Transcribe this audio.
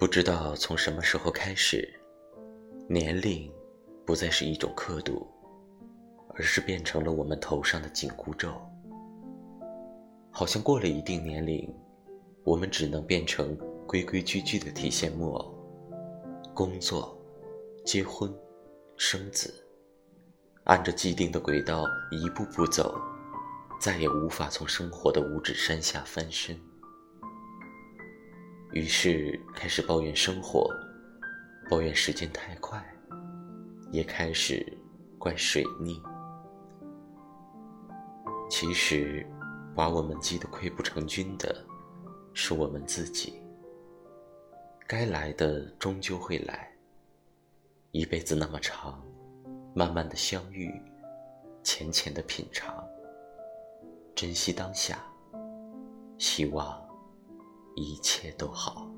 不知道从什么时候开始，年龄不再是一种刻度，而是变成了我们头上的紧箍咒。好像过了一定年龄，我们只能变成规规矩矩的提线木偶，工作、结婚、生子，按着既定的轨道一步步走，再也无法从生活的五指山下翻身。于是开始抱怨生活，抱怨时间太快，也开始怪水逆。其实，把我们击得溃不成军的，是我们自己。该来的终究会来。一辈子那么长，慢慢的相遇，浅浅的品尝，珍惜当下，希望。一切都好。